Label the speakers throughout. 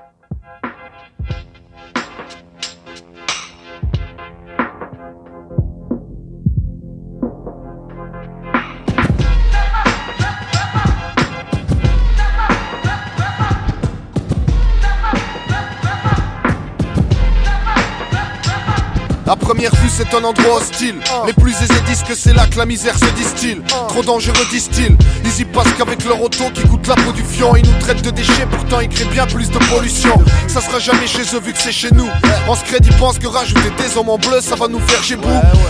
Speaker 1: Thank you. À première vue, c'est un endroit hostile. Les plus aisés disent que c'est là que la misère se distille. Trop dangereux, disent-ils. Ils y passent qu'avec leur auto qui coûte la peau du fion. Ils nous traitent de déchets, pourtant ils créent bien plus de pollution. Ça sera jamais chez eux vu que c'est chez nous. En ce crédit pense que rajouter des hommes en bleu, ça va nous faire chez bout.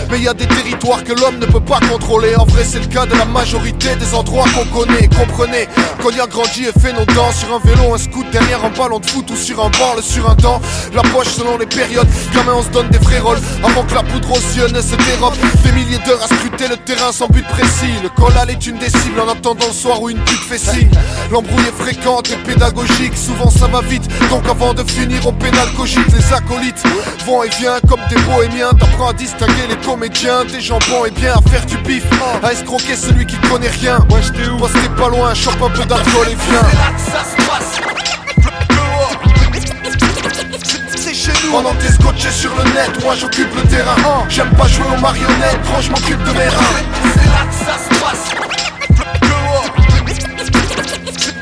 Speaker 1: Mais il y a des territoires que l'homme ne peut pas contrôler. En vrai, c'est le cas de la majorité des endroits qu'on connaît. Comprenez, qu'on y a grandi et fait nos dents sur un vélo, un scoot derrière un ballon de foot ou sur un banc, sur un dent. La poche selon les périodes. Gamin, on se donne des vrais rôles. Avant que la poudre aux yeux ne se dérobe. Des milliers d'heures à scruter le terrain sans but précis. Le collal est une des cibles en attendant le soir où une pute fait signe. L'embrouille est fréquente et pédagogique. Souvent ça va vite. Donc avant de finir au pénal cogite Les acolytes vont et viennent comme des bohémiens. T'apprends à distinguer les comédiens. Des gens bons et bien à faire du bif. À escroquer celui qui connaît rien. Moi j'étais où? Parce pas loin, chope un peu d'alcool et viens Pendant t'es scotché sur le net, moi j'occupe le terrain. J'aime pas jouer aux marionnettes, je m'occupe de mes reins C'est là que ça se passe.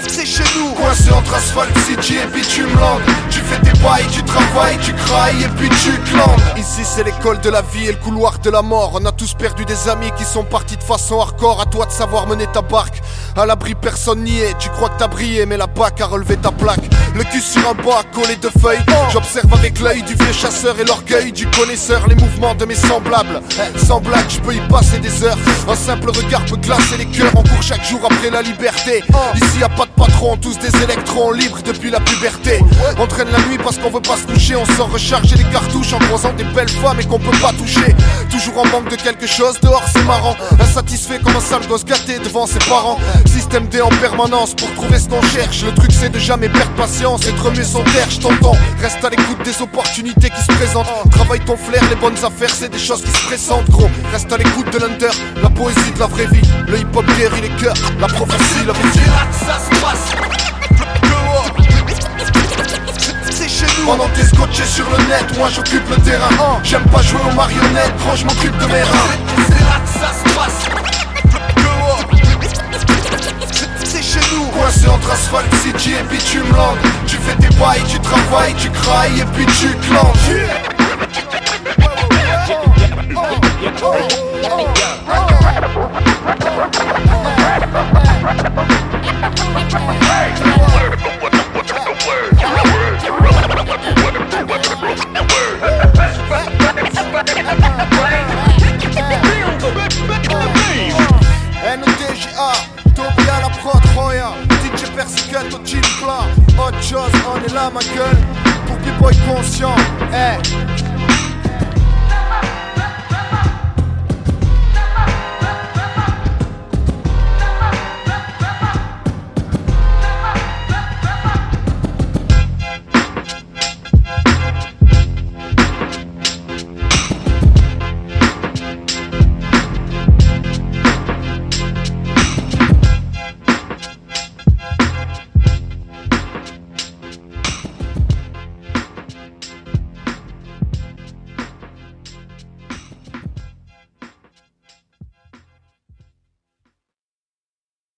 Speaker 1: C'est chez nous. Coincé entre Asphalt City et Bitumeland Tu fais tes bails, tu travailles, tu crailles et puis tu clandes. Ici c'est l'école de la vie et le couloir de la mort. On a tous perdu des amis qui sont partis de façon hardcore. À toi de savoir mener ta barque. À l'abri personne n'y est, tu crois que t'as brillé mais la bac a relevé ta plaque. Le cul sur un bois collé de feuilles. J'observe avec l'œil du vieux chasseur et l'orgueil du connaisseur Les mouvements de mes semblables. Sans blague je peux y passer des heures. Un simple regard peut glacer les cœurs On court chaque jour après la liberté. Ici y a pas de patron, tous des électrons libres depuis la puberté. On traîne parce qu'on veut pas se coucher On sort recharger les cartouches en croisant des belles femmes et qu'on peut pas toucher Toujours en manque de quelque chose, dehors c'est marrant Insatisfait comme un sale gosse gâté devant ses parents Système D en permanence pour trouver ce qu'on cherche. Le truc c'est de jamais perdre patience et de remuer son terre. T'entends, reste à l'écoute des opportunités qui se présentent. Travaille ton flair, les bonnes affaires, c'est des choses qui se pressentent, gros. Reste à l'écoute de l'under, la poésie de la vraie vie. Le hip hop guérit les cœurs, la prophétie, la vie. Scotché sur le net, moi j'occupe le terrain. J'aime pas jouer aux marionnettes, gros je m'occupe de mes reins C'est là que ça se passe. Coincé entre Asphalt City et Bitumeland Tu fais tes bails, tu travailles, tu crailles et puis tu clantes persiquette au chill plat. Autre chose, on est là ma gueule Pour B-boy conscient, eh